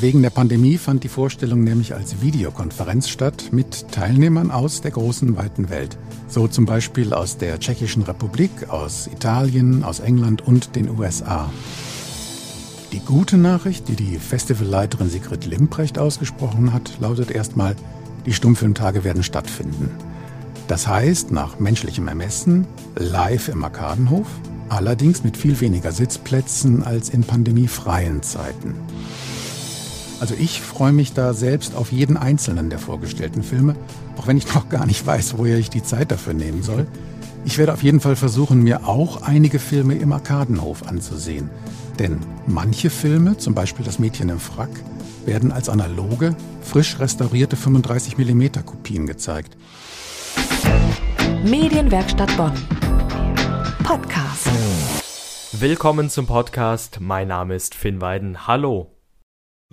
Wegen der Pandemie fand die Vorstellung nämlich als Videokonferenz statt mit Teilnehmern aus der großen weiten Welt. So zum Beispiel aus der Tschechischen Republik, aus Italien, aus England und den USA. Die gute Nachricht, die die Festivalleiterin Sigrid Limprecht ausgesprochen hat, lautet erstmal, die Stummfilmtage werden stattfinden. Das heißt, nach menschlichem Ermessen, live im Arkadenhof, allerdings mit viel weniger Sitzplätzen als in pandemiefreien Zeiten. Also ich freue mich da selbst auf jeden einzelnen der vorgestellten Filme, auch wenn ich noch gar nicht weiß, woher ich die Zeit dafür nehmen soll. Ich werde auf jeden Fall versuchen, mir auch einige Filme im Arkadenhof anzusehen. Denn manche Filme, zum Beispiel Das Mädchen im Frack, werden als analoge, frisch restaurierte 35 mm Kopien gezeigt. Medienwerkstatt Bonn. Podcast. Willkommen zum Podcast. Mein Name ist Finn Weiden. Hallo.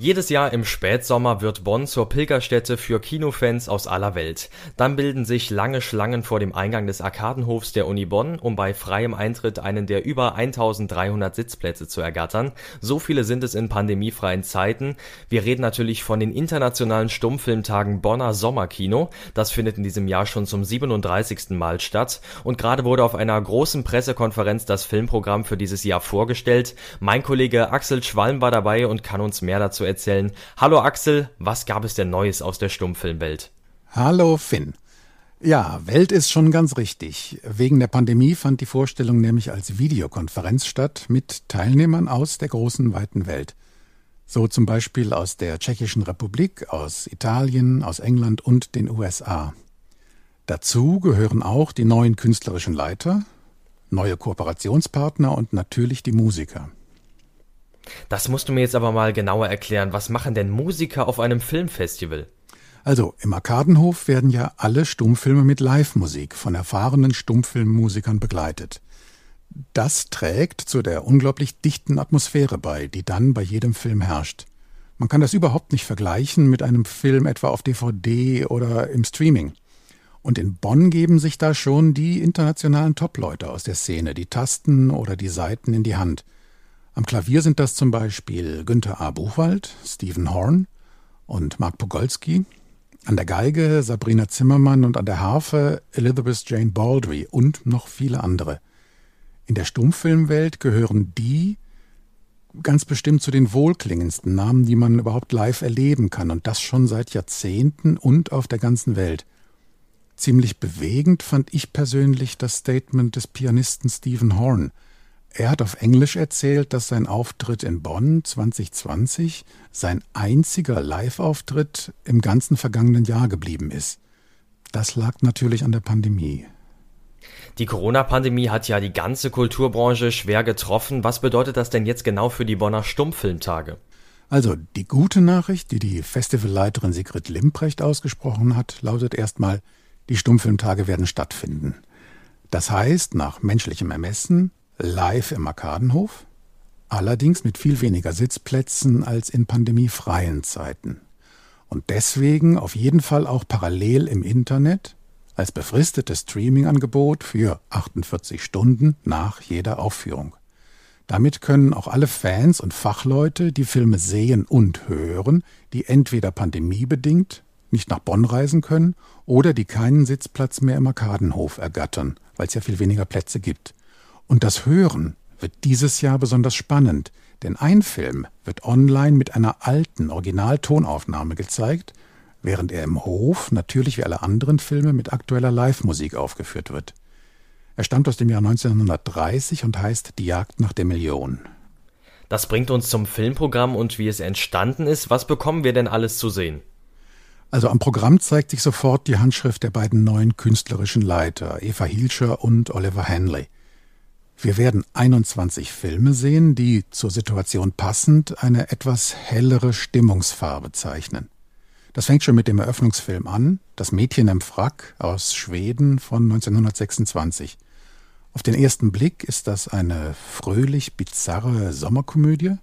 Jedes Jahr im Spätsommer wird Bonn zur Pilgerstätte für Kinofans aus aller Welt. Dann bilden sich lange Schlangen vor dem Eingang des Arkadenhofs der Uni Bonn, um bei freiem Eintritt einen der über 1300 Sitzplätze zu ergattern. So viele sind es in pandemiefreien Zeiten. Wir reden natürlich von den internationalen Stummfilmtagen Bonner Sommerkino. Das findet in diesem Jahr schon zum 37. Mal statt. Und gerade wurde auf einer großen Pressekonferenz das Filmprogramm für dieses Jahr vorgestellt. Mein Kollege Axel Schwalm war dabei und kann uns mehr dazu erzählen. Hallo Axel, was gab es denn Neues aus der Stummfilmwelt? Hallo Finn. Ja, Welt ist schon ganz richtig. Wegen der Pandemie fand die Vorstellung nämlich als Videokonferenz statt mit Teilnehmern aus der großen weiten Welt. So zum Beispiel aus der Tschechischen Republik, aus Italien, aus England und den USA. Dazu gehören auch die neuen künstlerischen Leiter, neue Kooperationspartner und natürlich die Musiker. Das musst du mir jetzt aber mal genauer erklären. Was machen denn Musiker auf einem Filmfestival? Also, im Arkadenhof werden ja alle Stummfilme mit Live-Musik von erfahrenen Stummfilmmusikern begleitet. Das trägt zu der unglaublich dichten Atmosphäre bei, die dann bei jedem Film herrscht. Man kann das überhaupt nicht vergleichen mit einem Film etwa auf DVD oder im Streaming. Und in Bonn geben sich da schon die internationalen Top-Leute aus der Szene die Tasten oder die Saiten in die Hand – am Klavier sind das zum Beispiel Günther A. Buchwald, Stephen Horn und Mark Pogolski. An der Geige Sabrina Zimmermann und an der Harfe Elizabeth Jane Baldry und noch viele andere. In der Stummfilmwelt gehören die ganz bestimmt zu den wohlklingendsten Namen, die man überhaupt live erleben kann und das schon seit Jahrzehnten und auf der ganzen Welt. Ziemlich bewegend fand ich persönlich das Statement des Pianisten Stephen Horn – er hat auf Englisch erzählt, dass sein Auftritt in Bonn 2020 sein einziger Live-Auftritt im ganzen vergangenen Jahr geblieben ist. Das lag natürlich an der Pandemie. Die Corona-Pandemie hat ja die ganze Kulturbranche schwer getroffen. Was bedeutet das denn jetzt genau für die Bonner Stummfilmtage? Also, die gute Nachricht, die die Festivalleiterin Sigrid Limprecht ausgesprochen hat, lautet erstmal, die Stummfilmtage werden stattfinden. Das heißt, nach menschlichem Ermessen live im Arkadenhof, allerdings mit viel weniger Sitzplätzen als in pandemiefreien Zeiten. Und deswegen auf jeden Fall auch parallel im Internet als befristetes Streaming-Angebot für 48 Stunden nach jeder Aufführung. Damit können auch alle Fans und Fachleute die Filme sehen und hören, die entweder pandemiebedingt nicht nach Bonn reisen können oder die keinen Sitzplatz mehr im Arkadenhof ergattern, weil es ja viel weniger Plätze gibt. Und das Hören wird dieses Jahr besonders spannend, denn ein Film wird online mit einer alten Originaltonaufnahme gezeigt, während er im Hof natürlich wie alle anderen Filme mit aktueller Live-Musik aufgeführt wird. Er stammt aus dem Jahr 1930 und heißt Die Jagd nach der Million. Das bringt uns zum Filmprogramm und wie es entstanden ist. Was bekommen wir denn alles zu sehen? Also am Programm zeigt sich sofort die Handschrift der beiden neuen künstlerischen Leiter, Eva Hilscher und Oliver Hanley. Wir werden 21 Filme sehen, die zur Situation passend eine etwas hellere Stimmungsfarbe zeichnen. Das fängt schon mit dem Eröffnungsfilm an, Das Mädchen im Frack aus Schweden von 1926. Auf den ersten Blick ist das eine fröhlich bizarre Sommerkomödie.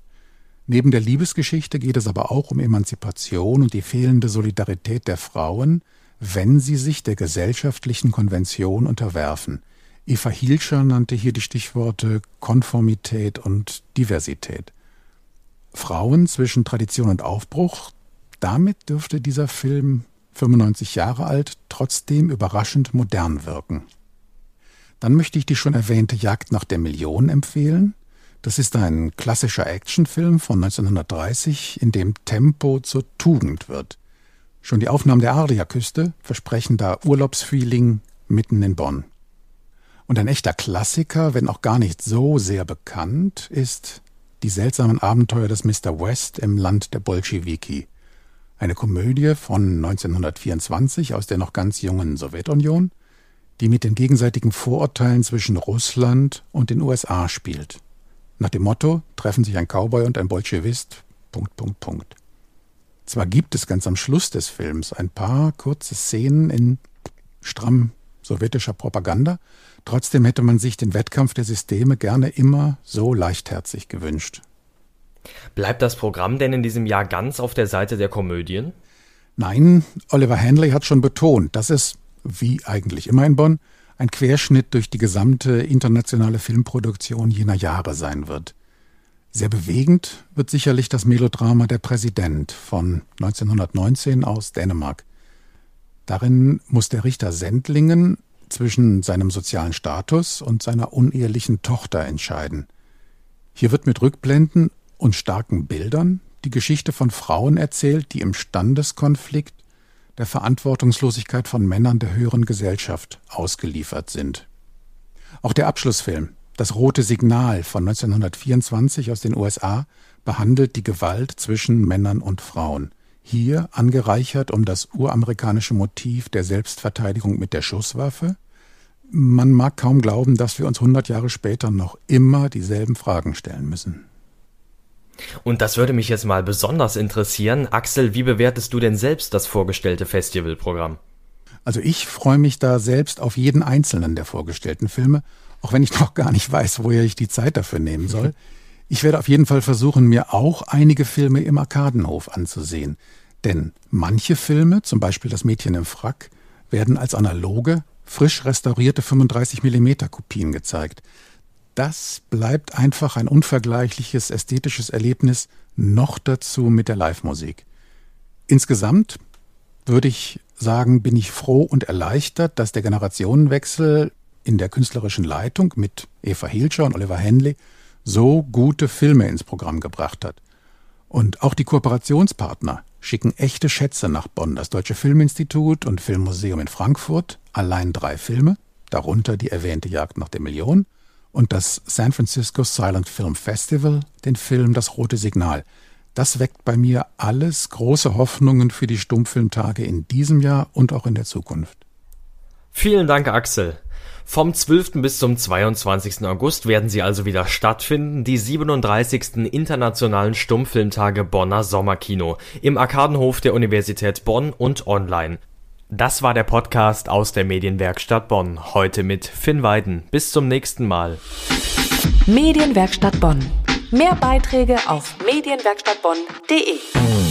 Neben der Liebesgeschichte geht es aber auch um Emanzipation und die fehlende Solidarität der Frauen, wenn sie sich der gesellschaftlichen Konvention unterwerfen – Eva Hielscher nannte hier die Stichworte Konformität und Diversität. Frauen zwischen Tradition und Aufbruch. Damit dürfte dieser Film 95 Jahre alt, trotzdem überraschend modern wirken. Dann möchte ich die schon erwähnte Jagd nach der Million empfehlen. Das ist ein klassischer Actionfilm von 1930, in dem Tempo zur Tugend wird. Schon die Aufnahmen der Adriaküste versprechen da Urlaubsfeeling mitten in Bonn. Und ein echter Klassiker, wenn auch gar nicht so sehr bekannt, ist Die seltsamen Abenteuer des Mr. West im Land der Bolschewiki. Eine Komödie von 1924 aus der noch ganz jungen Sowjetunion, die mit den gegenseitigen Vorurteilen zwischen Russland und den USA spielt. Nach dem Motto treffen sich ein Cowboy und ein Bolschewist. Punkt, Punkt, Punkt. Zwar gibt es ganz am Schluss des Films ein paar kurze Szenen in stramm sowjetischer Propaganda, trotzdem hätte man sich den Wettkampf der Systeme gerne immer so leichtherzig gewünscht. Bleibt das Programm denn in diesem Jahr ganz auf der Seite der Komödien? Nein, Oliver Hanley hat schon betont, dass es, wie eigentlich immer in Bonn, ein Querschnitt durch die gesamte internationale Filmproduktion jener Jahre sein wird. Sehr bewegend wird sicherlich das Melodrama Der Präsident von 1919 aus Dänemark. Darin muss der Richter Sendlingen zwischen seinem sozialen Status und seiner unehelichen Tochter entscheiden. Hier wird mit Rückblenden und starken Bildern die Geschichte von Frauen erzählt, die im Standeskonflikt der Verantwortungslosigkeit von Männern der höheren Gesellschaft ausgeliefert sind. Auch der Abschlussfilm Das rote Signal von 1924 aus den USA behandelt die Gewalt zwischen Männern und Frauen. Hier angereichert um das uramerikanische Motiv der Selbstverteidigung mit der Schusswaffe. Man mag kaum glauben, dass wir uns 100 Jahre später noch immer dieselben Fragen stellen müssen. Und das würde mich jetzt mal besonders interessieren. Axel, wie bewertest du denn selbst das vorgestellte Festivalprogramm? Also ich freue mich da selbst auf jeden einzelnen der vorgestellten Filme, auch wenn ich noch gar nicht weiß, woher ich die Zeit dafür nehmen soll. Ich werde auf jeden Fall versuchen, mir auch einige Filme im Arkadenhof anzusehen. Denn manche Filme, zum Beispiel Das Mädchen im Frack, werden als analoge, frisch restaurierte 35 mm Kopien gezeigt das bleibt einfach ein unvergleichliches ästhetisches Erlebnis, noch dazu mit der Live-Musik. Insgesamt würde ich sagen, bin ich froh und erleichtert, dass der Generationenwechsel in der künstlerischen Leitung mit Eva Hilscher und Oliver Henley so gute Filme ins Programm gebracht hat. Und auch die Kooperationspartner schicken echte Schätze nach Bonn. Das Deutsche Filminstitut und Filmmuseum in Frankfurt, allein drei Filme, darunter die erwähnte Jagd nach der Million, und das San Francisco Silent Film Festival den Film Das rote Signal. Das weckt bei mir alles große Hoffnungen für die Stummfilmtage in diesem Jahr und auch in der Zukunft. Vielen Dank, Axel. Vom 12. bis zum 22. August werden sie also wieder stattfinden, die 37. Internationalen Stummfilmtage Bonner Sommerkino im Arkadenhof der Universität Bonn und online. Das war der Podcast aus der Medienwerkstatt Bonn. Heute mit Finn Weiden. Bis zum nächsten Mal. Medienwerkstatt Bonn. Mehr Beiträge auf medienwerkstattbonn.de.